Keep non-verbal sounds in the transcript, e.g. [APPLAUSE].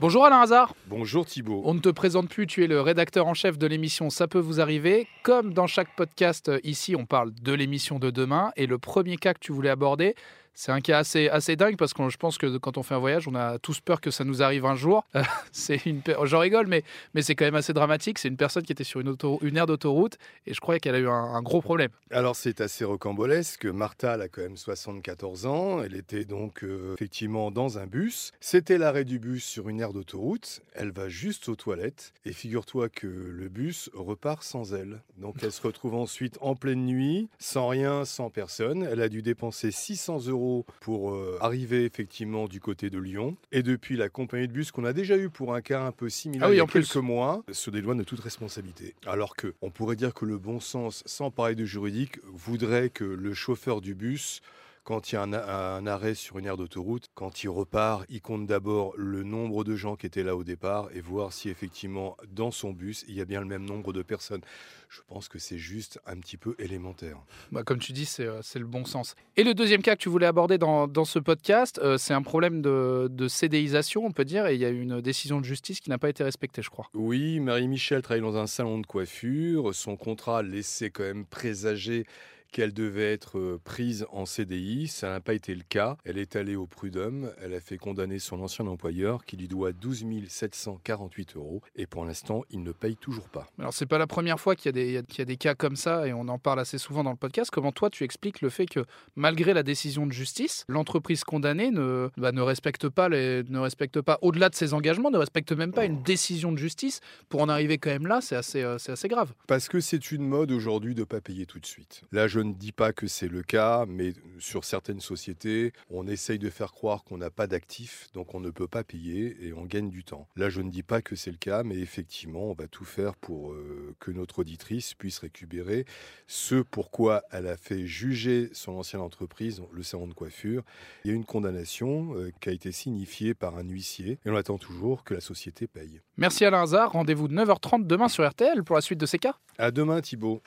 Bonjour Alain Hazard. Bonjour Thibault. On ne te présente plus, tu es le rédacteur en chef de l'émission Ça peut vous arriver. Comme dans chaque podcast euh, ici, on parle de l'émission de demain et le premier cas que tu voulais aborder, c'est un cas assez, dingue parce que je pense que quand on fait un voyage, on a tous peur que ça nous arrive un jour. Euh, [LAUGHS] j'en rigole, mais, c'est quand même assez dramatique. C'est une personne qui était sur une, une aire d'autoroute et je croyais qu'elle a eu un, gros problème. Alors c'est assez rocambolesque. Martha, elle a quand même 74 ans. Elle était donc euh, effectivement dans un bus. C'était l'arrêt du bus sur une aire d'autoroute. Elle va juste aux toilettes et figure-toi que le bus repart sans elle. Donc elle se retrouve ensuite en pleine nuit, sans rien, sans personne. Elle a dû dépenser 600 euros pour euh, arriver effectivement du côté de Lyon. Et depuis, la compagnie de bus qu'on a déjà eu pour un cas un peu similaire ah il y a quelques mois se dédouane de toute responsabilité. Alors que on pourrait dire que le bon sens, sans parler de juridique, voudrait que le chauffeur du bus quand il y a un, arrêt sur une aire d'autoroute, quand il repart, il compte d'abord le nombre de gens qui étaient là au départ et voir si effectivement dans son bus, il y a bien le même nombre de personnes. Je pense que c'est juste un petit peu élémentaire. Bah, comme tu dis, c'est euh, le bon sens. Et le deuxième cas que tu voulais aborder dans, dans ce podcast, euh, c'est un problème de, de cédéisation, on peut dire, et il y a eu une décision de justice qui n'a pas été respectée, je crois. Oui, Marie-Michel travaille dans un salon de coiffure. Son contrat laissait quand même présager qu'elle devait être prise en CDI. Ça n'a pas été le cas. Elle est allée au prud'homme. Elle a fait condamner son ancien employeur qui lui doit 12 748 euros. Et pour l'instant, il ne paye toujours pas. Alors, c'est pas la première fois qu'il y, y, a des cas comme ça et on en parle assez souvent dans le podcast. Comment toi, tu expliques le fait que malgré la décision de justice, l'entreprise condamnée ne, bah, ne respecte pas, les, ne respecte pas au-delà de ses engagements, ne respecte même pas une décision de justice pour en arriver quand même là C'est assez, c'est assez grave. Parce que c'est une mode aujourd'hui de ne pas payer tout de suite. Là, je je ne dis pas que c'est le cas, mais sur certaines sociétés, on essaye de faire croire qu'on n'a pas d'actifs, donc on ne peut pas payer et on gagne du temps. Là, je ne dis pas que c'est le cas, mais effectivement, on va tout faire pour euh, que notre auditrice puisse récupérer ce pourquoi elle a fait juger son ancienne entreprise, le salon de coiffure. Il y a une condamnation euh, qui a été signifiée par un huissier et on attend toujours que la société paye. Merci Alain Hazard. Rendez-vous de 9h30 demain sur RTL pour la suite de ces cas. À demain Thibault.